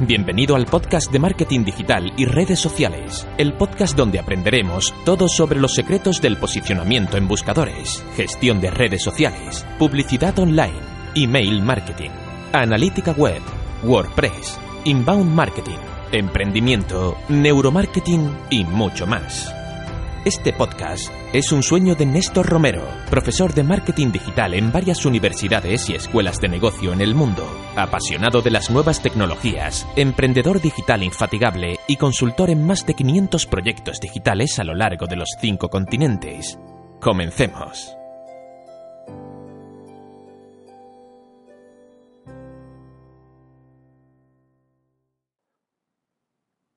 Bienvenido al podcast de marketing digital y redes sociales, el podcast donde aprenderemos todo sobre los secretos del posicionamiento en buscadores, gestión de redes sociales, publicidad online, email marketing, analítica web, WordPress, inbound marketing, emprendimiento, neuromarketing y mucho más. Este podcast es un sueño de Néstor Romero, profesor de marketing digital en varias universidades y escuelas de negocio en el mundo, apasionado de las nuevas tecnologías, emprendedor digital infatigable y consultor en más de 500 proyectos digitales a lo largo de los cinco continentes. Comencemos.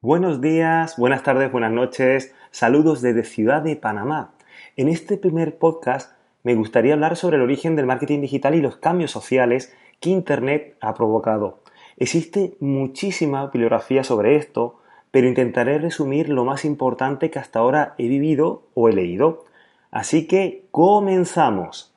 Buenos días, buenas tardes, buenas noches. Saludos desde Ciudad de Panamá. En este primer podcast me gustaría hablar sobre el origen del marketing digital y los cambios sociales que Internet ha provocado. Existe muchísima bibliografía sobre esto, pero intentaré resumir lo más importante que hasta ahora he vivido o he leído. Así que comenzamos.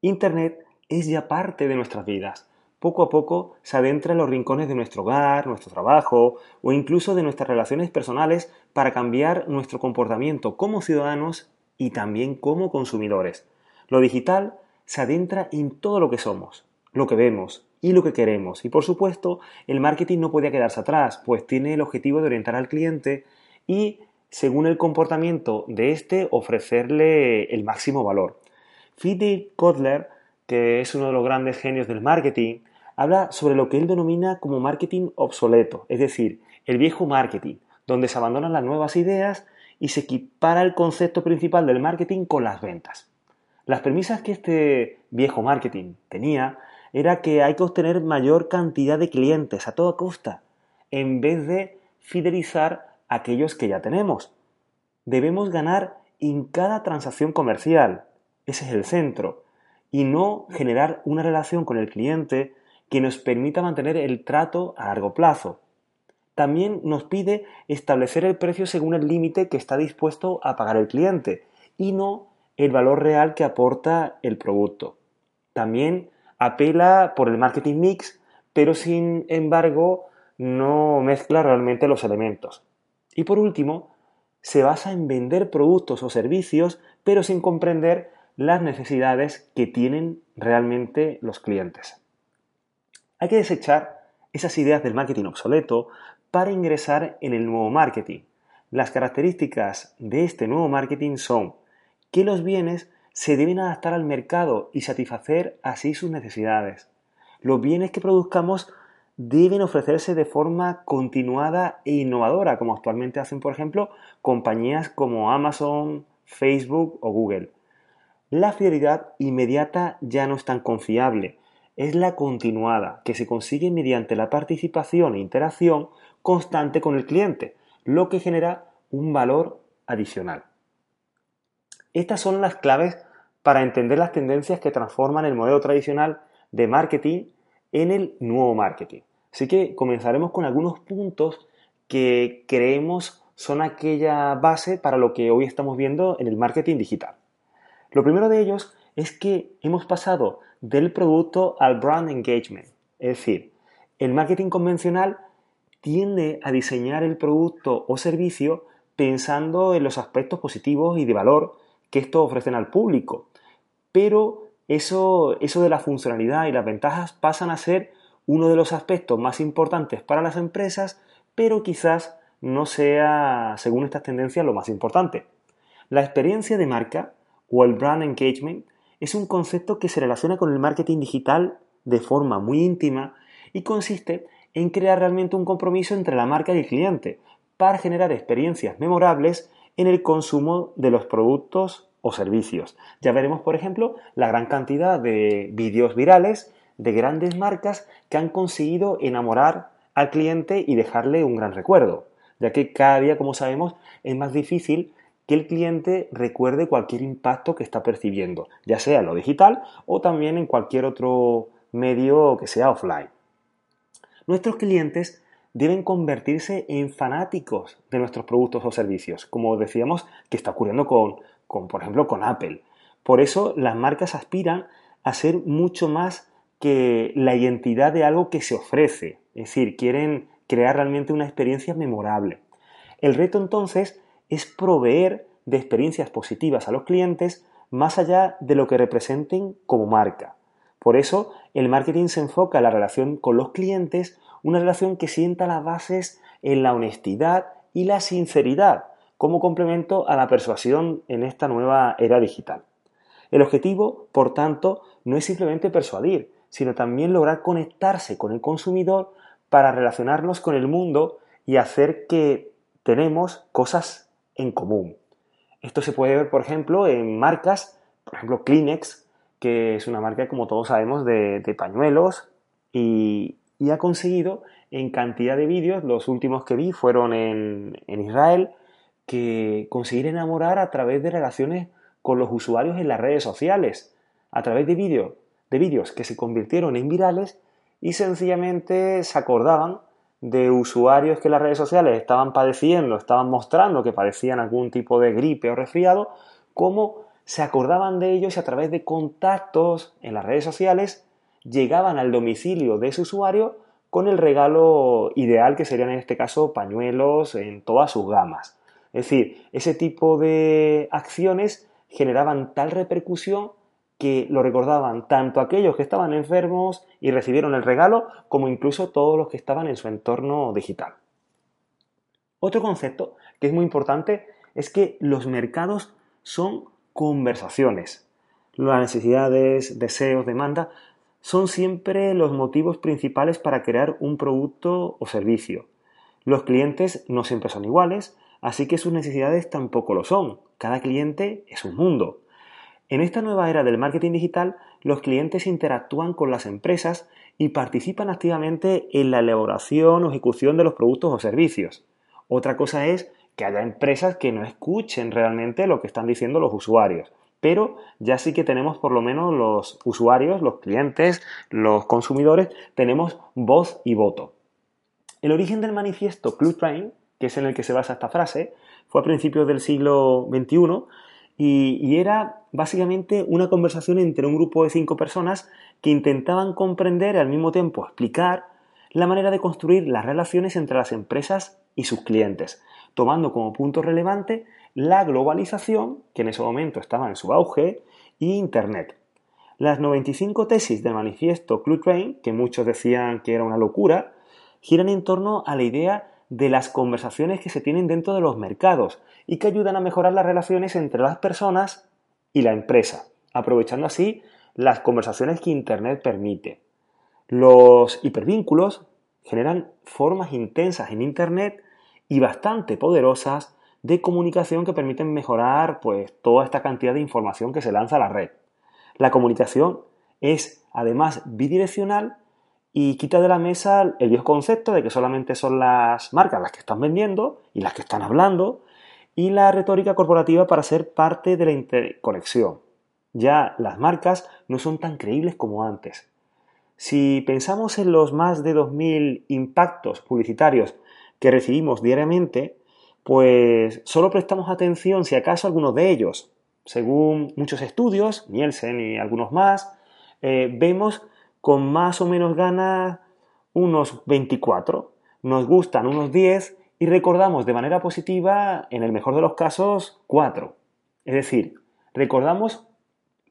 Internet es ya parte de nuestras vidas poco a poco se adentra en los rincones de nuestro hogar, nuestro trabajo o incluso de nuestras relaciones personales para cambiar nuestro comportamiento como ciudadanos y también como consumidores. Lo digital se adentra en todo lo que somos, lo que vemos y lo que queremos. Y por supuesto, el marketing no puede quedarse atrás, pues tiene el objetivo de orientar al cliente y, según el comportamiento de éste, ofrecerle el máximo valor. Philip Kotler, que es uno de los grandes genios del marketing, habla sobre lo que él denomina como marketing obsoleto, es decir, el viejo marketing, donde se abandonan las nuevas ideas y se equipara el concepto principal del marketing con las ventas. Las premisas que este viejo marketing tenía era que hay que obtener mayor cantidad de clientes a toda costa, en vez de fidelizar a aquellos que ya tenemos. Debemos ganar en cada transacción comercial, ese es el centro, y no generar una relación con el cliente que nos permita mantener el trato a largo plazo. También nos pide establecer el precio según el límite que está dispuesto a pagar el cliente y no el valor real que aporta el producto. También apela por el marketing mix, pero sin embargo no mezcla realmente los elementos. Y por último, se basa en vender productos o servicios, pero sin comprender las necesidades que tienen realmente los clientes. Hay que desechar esas ideas del marketing obsoleto para ingresar en el nuevo marketing. Las características de este nuevo marketing son que los bienes se deben adaptar al mercado y satisfacer así sus necesidades. Los bienes que produzcamos deben ofrecerse de forma continuada e innovadora, como actualmente hacen, por ejemplo, compañías como Amazon, Facebook o Google. La fidelidad inmediata ya no es tan confiable, es la continuada, que se consigue mediante la participación e interacción constante con el cliente, lo que genera un valor adicional. Estas son las claves para entender las tendencias que transforman el modelo tradicional de marketing en el nuevo marketing. Así que comenzaremos con algunos puntos que creemos son aquella base para lo que hoy estamos viendo en el marketing digital. Lo primero de ellos es que hemos pasado del producto al brand engagement. Es decir, el marketing convencional tiende a diseñar el producto o servicio pensando en los aspectos positivos y de valor que estos ofrecen al público. Pero eso, eso de la funcionalidad y las ventajas pasan a ser uno de los aspectos más importantes para las empresas, pero quizás no sea, según estas tendencias, lo más importante. La experiencia de marca o el brand engagement es un concepto que se relaciona con el marketing digital de forma muy íntima y consiste en crear realmente un compromiso entre la marca y el cliente para generar experiencias memorables en el consumo de los productos o servicios. Ya veremos, por ejemplo, la gran cantidad de vídeos virales de grandes marcas que han conseguido enamorar al cliente y dejarle un gran recuerdo, ya que cada día, como sabemos, es más difícil que el cliente recuerde cualquier impacto que está percibiendo, ya sea en lo digital o también en cualquier otro medio que sea offline. Nuestros clientes deben convertirse en fanáticos de nuestros productos o servicios, como decíamos que está ocurriendo con, con por ejemplo, con Apple. Por eso las marcas aspiran a ser mucho más que la identidad de algo que se ofrece, es decir, quieren crear realmente una experiencia memorable. El reto entonces es proveer de experiencias positivas a los clientes más allá de lo que representen como marca. Por eso, el marketing se enfoca en la relación con los clientes, una relación que sienta las bases en la honestidad y la sinceridad, como complemento a la persuasión en esta nueva era digital. El objetivo, por tanto, no es simplemente persuadir, sino también lograr conectarse con el consumidor para relacionarnos con el mundo y hacer que tenemos cosas en común. Esto se puede ver, por ejemplo, en marcas, por ejemplo, Kleenex, que es una marca, como todos sabemos, de, pañuelos y, ha conseguido en cantidad de vídeos, los últimos que vi fueron en, Israel, que conseguir enamorar a través de relaciones con los usuarios en las redes sociales, a través de vídeos de vídeos que se convirtieron en virales y sencillamente se acordaban de usuarios que las redes sociales estaban padeciendo, estaban mostrando que padecían algún tipo de gripe o resfriado, cómo se acordaban de ellos y a través de contactos en las redes sociales llegaban al domicilio de ese usuario con el regalo ideal que serían en este caso pañuelos en todas sus gamas. Es decir, ese tipo de acciones generaban tal repercusión que lo recordaban tanto aquellos que estaban enfermos y recibieron el regalo, como incluso todos los que estaban en su entorno digital. Otro concepto que es muy importante es que los mercados son conversaciones. Las necesidades, deseos, demanda son siempre los motivos principales para crear un producto o servicio. Los clientes no siempre son iguales, así que sus necesidades tampoco lo son. Cada cliente es un mundo. En esta nueva era del marketing digital, los clientes interactúan con las empresas y participan activamente en la elaboración o ejecución de los productos o servicios. Otra cosa es que haya empresas que no escuchen realmente lo que están diciendo los usuarios. Pero ya sí que tenemos por lo menos los usuarios, los clientes, los consumidores, tenemos voz y voto. El origen del manifiesto Club Train, que es en el que se basa esta frase, fue a principios del siglo XXI y, era básicamente una conversación entre un grupo de cinco personas que intentaban comprender y al mismo tiempo explicar la manera de construir las relaciones entre las empresas y sus clientes, tomando como punto relevante la globalización, que en ese momento estaba en su auge, y Internet. Las 95 tesis del manifiesto Club Train, que muchos decían que era una locura, giran en torno a la idea de las conversaciones que se tienen dentro de los mercados y que ayudan a mejorar las relaciones entre las personas y la empresa, aprovechando así las conversaciones que Internet permite. Los hipervínculos generan formas intensas en Internet y bastante poderosas de comunicación que permiten mejorar pues, toda esta cantidad de información que se lanza a la red. La comunicación es además bidireccional y quita de la mesa el viejo concepto de que solamente son las marcas las que están vendiendo y las que están hablando y la retórica corporativa para ser parte de la interconexión. Ya las marcas no son tan creíbles como antes. Si pensamos en los más de 2.000 impactos publicitarios que recibimos diariamente, pues solo prestamos atención si acaso algunos de ellos. Según muchos estudios, Nielsen y algunos más, eh, vemos con más o menos ganas unos 24, nos gustan unos 10 y recordamos de manera positiva, en el mejor de los casos, 4. Es decir, recordamos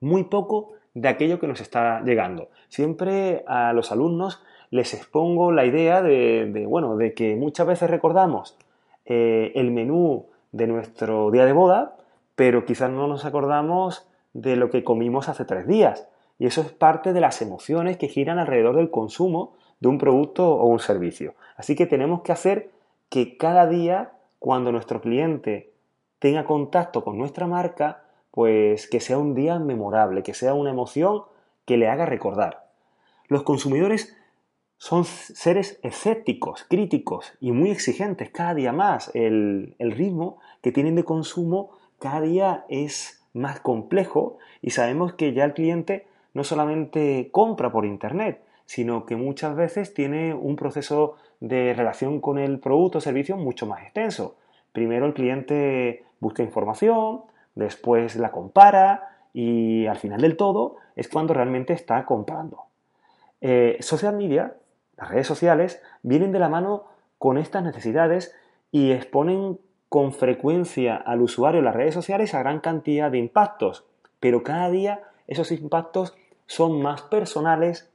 muy poco de aquello que nos está llegando. Siempre a los alumnos les expongo la idea de, bueno, de que muchas veces recordamos eh, el menú de nuestro día de boda, pero quizás no nos acordamos de lo que comimos hace tres días. Y eso es parte de las emociones que giran alrededor del consumo de un producto o un servicio. Así que tenemos que hacer que cada día, cuando nuestro cliente tenga contacto con nuestra marca, pues que sea un día memorable, que sea una emoción que le haga recordar. Los consumidores son seres escépticos, críticos y muy exigentes cada día más. El, el, ritmo que tienen de consumo cada día es más complejo y sabemos que ya el cliente no solamente compra por Internet, sino que muchas veces tiene un proceso de relación con el producto o servicio mucho más extenso. Primero el cliente busca información, después la compara y al final del todo es cuando realmente está comprando. Eh, social media, las redes sociales, vienen de la mano con estas necesidades y exponen con frecuencia al usuario las redes sociales a gran cantidad de impactos, pero cada día esos impactos son más personales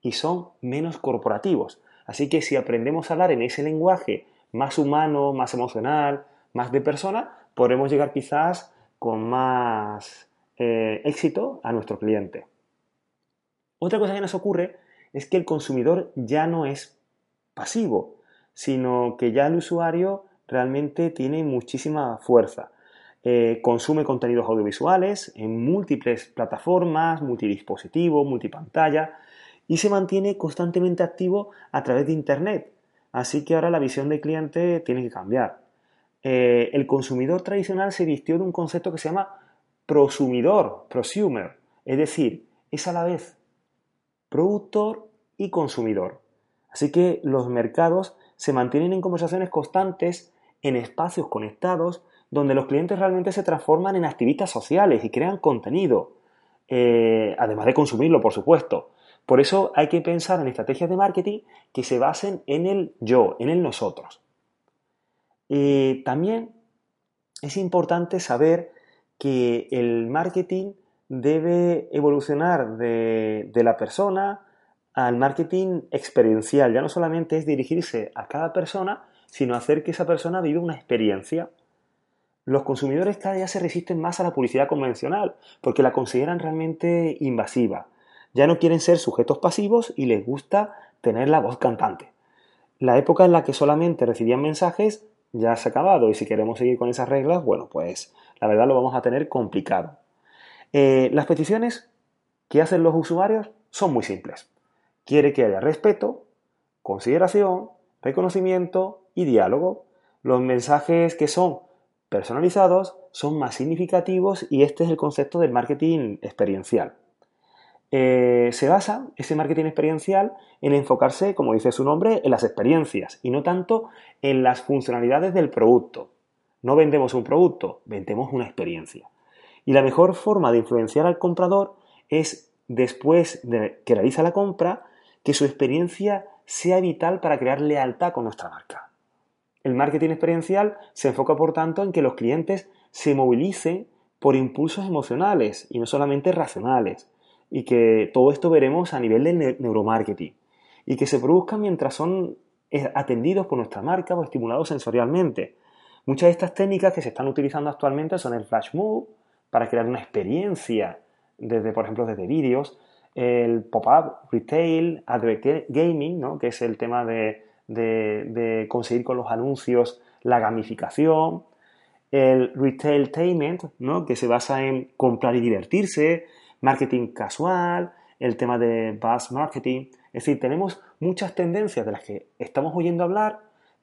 y son menos corporativos. Así que si aprendemos a hablar en ese lenguaje más humano, más emocional, más de persona, podremos llegar quizás con más eh, éxito a nuestro cliente. Otra cosa que nos ocurre es que el consumidor ya no es pasivo, sino que ya el usuario realmente tiene muchísima fuerza. Eh, consume contenidos audiovisuales en múltiples plataformas, multidispositivos, multipantalla y se mantiene constantemente activo a través de Internet. Así que ahora la visión del cliente tiene que cambiar. Eh, el consumidor tradicional se vistió de un concepto que se llama prosumidor, prosumer, es decir, es a la vez productor y consumidor. Así que los mercados se mantienen en conversaciones constantes, en espacios conectados, donde los clientes realmente se transforman en activistas sociales y crean contenido, eh, además de consumirlo, por supuesto. Por eso hay que pensar en estrategias de marketing que se basen en el yo, en el nosotros. También es importante saber que el marketing debe evolucionar de, la persona al marketing experiencial. Ya no solamente es dirigirse a cada persona, sino hacer que esa persona viva una experiencia. Los consumidores cada día se resisten más a la publicidad convencional porque la consideran realmente invasiva. Ya no quieren ser sujetos pasivos y les gusta tener la voz cantante. La época en la que solamente recibían mensajes ya se ha acabado y si queremos seguir con esas reglas, bueno, pues la verdad lo vamos a tener complicado. Eh, las peticiones que hacen los usuarios son muy simples. Quiere que haya respeto, consideración, reconocimiento y diálogo. Los mensajes que son personalizados son más significativos y este es el concepto del marketing experiencial. Eh, se basa ese marketing experiencial en enfocarse, como dice su nombre, en las experiencias y no tanto en las funcionalidades del producto. No vendemos un producto, vendemos una experiencia. Y la mejor forma de influenciar al comprador es, después de que realiza la compra, que su experiencia sea vital para crear lealtad con nuestra marca. El marketing experiencial se enfoca, por tanto, en que los clientes se movilicen por impulsos emocionales y no solamente racionales y que todo esto veremos a nivel del neuromarketing y que se produzca mientras son eh, atendidos por nuestra marca o estimulados sensorialmente. Muchas de estas técnicas que se están utilizando actualmente son el flash move para crear una experiencia desde, por ejemplo, desde vídeos, el pop-up retail, advert gaming, ¿no? que es el tema de, de, conseguir con los anuncios la gamificación, el retailtainment, ¿no? que se basa en comprar y divertirse, marketing casual, el tema de buzz marketing. Es decir, tenemos muchas tendencias de las que estamos oyendo hablar,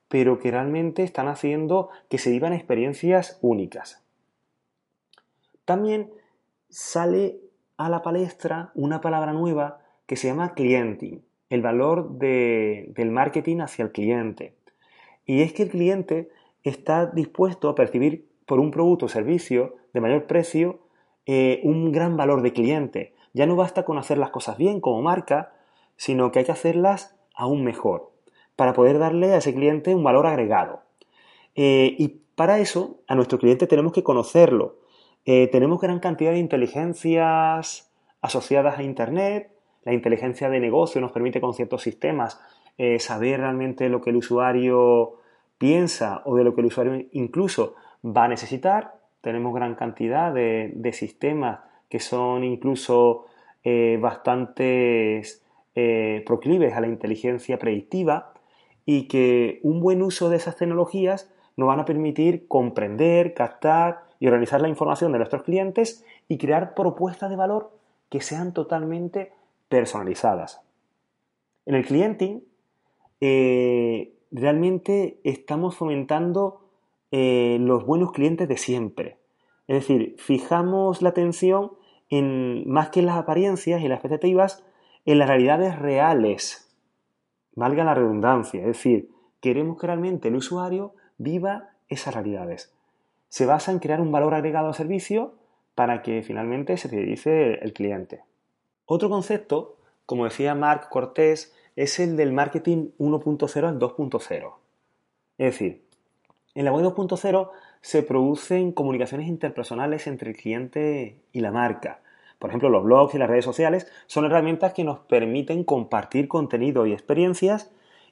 pero que realmente están haciendo que se vivan experiencias únicas. También sale a la palestra una palabra nueva que se llama clienting, el valor del marketing hacia el cliente. Y es que el cliente está dispuesto a percibir por un producto o servicio de mayor precio eh, un gran valor de cliente. Ya no basta con hacer las cosas bien como marca, sino que hay que hacerlas aún mejor, para poder darle a ese cliente un valor agregado. Eh, y para eso, a nuestro cliente tenemos que conocerlo. Eh, tenemos gran cantidad de inteligencias asociadas a Internet. La inteligencia de negocio nos permite con ciertos sistemas saber realmente lo que el usuario piensa o de lo que el usuario incluso va a necesitar. Tenemos gran cantidad de, sistemas que son incluso eh, bastante eh, proclives a la inteligencia predictiva y que un buen uso de esas tecnologías nos van a permitir comprender, captar y organizar la información de nuestros clientes y crear propuestas de valor que sean totalmente personalizadas. En el clienting eh, realmente estamos fomentando eh, los buenos clientes de siempre. Es decir, fijamos la atención en, más que en las apariencias y las expectativas, en las realidades reales. Valga la redundancia, es decir, queremos que realmente el usuario viva esas realidades. Se basa en crear un valor agregado al servicio para que finalmente se fidelice el cliente. Otro concepto como decía Marc Cortés, es el del marketing 1.0 al 2.0. Es decir, en la web 2.0 se producen comunicaciones interpersonales entre el cliente y la marca. Por ejemplo, los blogs y las redes sociales son herramientas que nos permiten compartir contenido y experiencias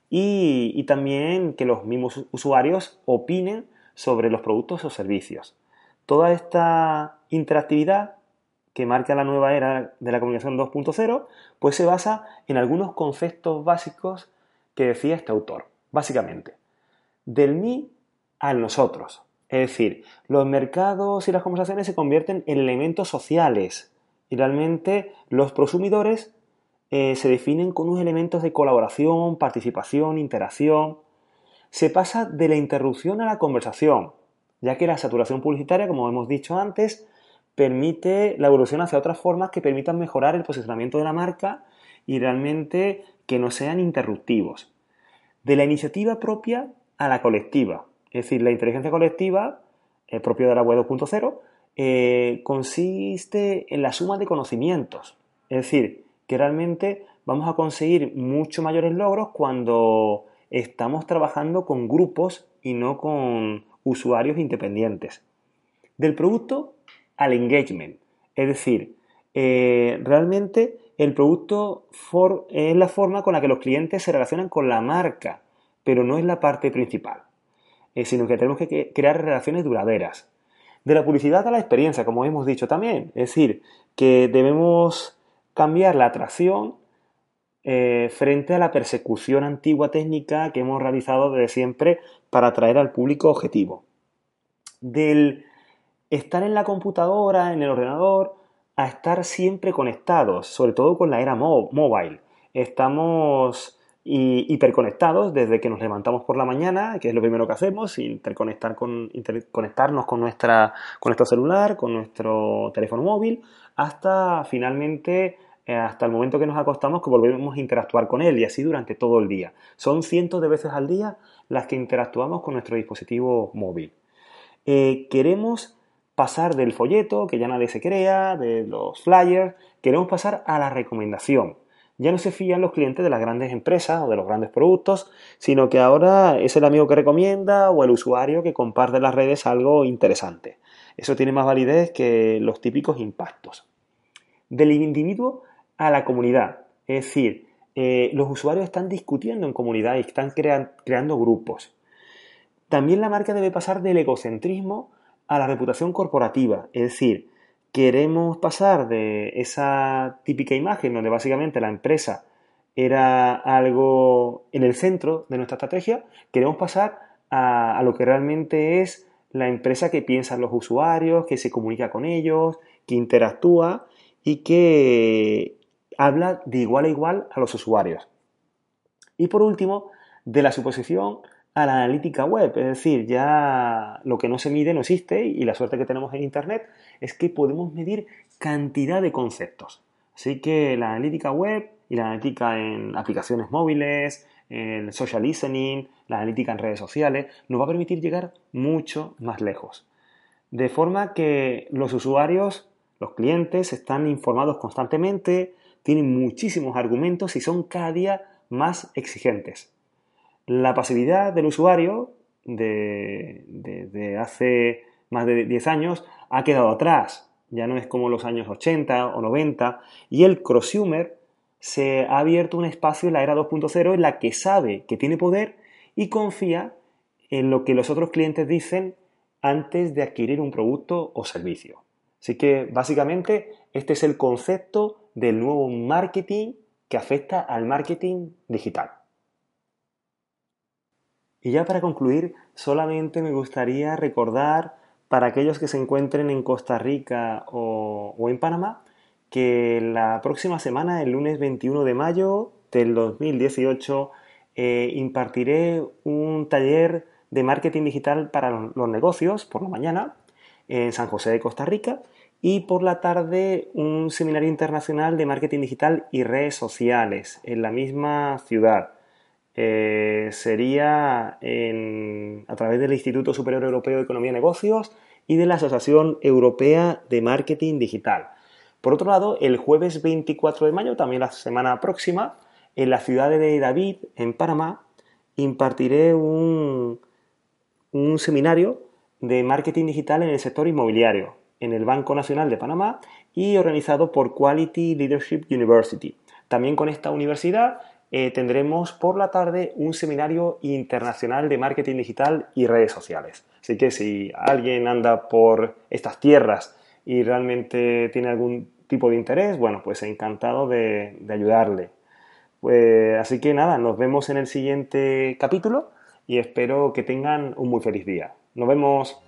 y, también que los mismos usuarios opinen sobre los productos o servicios. Toda esta interactividad que marca la nueva era de la comunicación 2.0, pues se basa en algunos conceptos básicos que decía este autor. Básicamente, del mí al nosotros. Es decir, los mercados y las conversaciones se convierten en elementos sociales y realmente los prosumidores eh, se definen con unos elementos de colaboración, participación, interacción. Se pasa de la interrupción a la conversación, ya que la saturación publicitaria, como hemos dicho antes, permite la evolución hacia otras formas que permitan mejorar el posicionamiento de la marca y realmente que no sean interruptivos. De la iniciativa propia a la colectiva. Es decir, la inteligencia colectiva, el propio de la web 2.0, eh, consiste en la suma de conocimientos. Es decir, que realmente vamos a conseguir mucho mayores logros cuando estamos trabajando con grupos y no con usuarios independientes. Del producto al engagement. Es decir, eh, realmente el producto es la forma con la que los clientes se relacionan con la marca, pero no es la parte principal, eh, sino que tenemos que crear relaciones duraderas. De la publicidad a la experiencia, como hemos dicho también, es decir, que debemos cambiar la atracción eh, frente a la persecución antigua técnica que hemos realizado desde siempre para atraer al público objetivo. Del estar en la computadora, en el ordenador, a estar siempre conectados, sobre todo con la era mobile. Estamos hiperconectados desde que nos levantamos por la mañana, que es lo primero que hacemos, interconectar con, interconectarnos con, nuestra, con nuestro celular, con nuestro teléfono móvil, hasta finalmente eh, hasta el momento que nos acostamos que volvemos a interactuar con él y así durante todo el día. Son cientos de veces al día las que interactuamos con nuestro dispositivo móvil. Eh, queremos pasar del folleto, que ya nadie se crea, de los flyers, queremos pasar a la recomendación. Ya no se fían los clientes de las grandes empresas o de los grandes productos, sino que ahora es el amigo que recomienda o el usuario que comparte las redes algo interesante. Eso tiene más validez que los típicos impactos. Del individuo a la comunidad. Es decir, eh, los usuarios están discutiendo en comunidad y están creando grupos. También la marca debe pasar del egocentrismo a la reputación corporativa. Es decir, queremos pasar de esa típica imagen donde básicamente la empresa era algo en el centro de nuestra estrategia, queremos pasar a, lo que realmente es la empresa que piensa en los usuarios, que se comunica con ellos, que interactúa y que habla de igual a igual a los usuarios. Y por último, de la suposición a la analítica web, es decir, ya lo que no se mide no existe y la suerte que tenemos en Internet es que podemos medir cantidad de conceptos. Así que la analítica web y la analítica en aplicaciones móviles, el social listening, la analítica en redes sociales, nos va a permitir llegar mucho más lejos. De forma que los usuarios, los clientes, están informados constantemente, tienen muchísimos argumentos y son cada día más exigentes. La pasividad del usuario de, hace más de 10 años ha quedado atrás. Ya no es como los años 80 o 90. Y el prosumer se ha abierto un espacio en la era 2.0 en la que sabe que tiene poder y confía en lo que los otros clientes dicen antes de adquirir un producto o servicio. Así que básicamente este es el concepto del nuevo marketing que afecta al marketing digital. Y ya para concluir, solamente me gustaría recordar para aquellos que se encuentren en Costa Rica o, en Panamá, que la próxima semana, el lunes 21 de mayo del 2018, eh, impartiré un taller de marketing digital para los negocios por la mañana en San José de Costa Rica y por la tarde un seminario internacional de marketing digital y redes sociales en la misma ciudad. Eh, sería a través del Instituto Superior Europeo de Economía y Negocios y de la Asociación Europea de Marketing Digital. Por otro lado, el jueves 24 de mayo, también la semana próxima, en la ciudad de David, en Panamá, impartiré un, un seminario de marketing digital en el sector inmobiliario en el Banco Nacional de Panamá y organizado por Quality Leadership University. También con esta universidad eh, tendremos por la tarde un seminario internacional de marketing digital y redes sociales. Así que si alguien anda por estas tierras y realmente tiene algún tipo de interés, bueno, pues encantado de, ayudarle. Pues, así que nada, nos vemos en el siguiente capítulo y espero que tengan un muy feliz día. Nos vemos.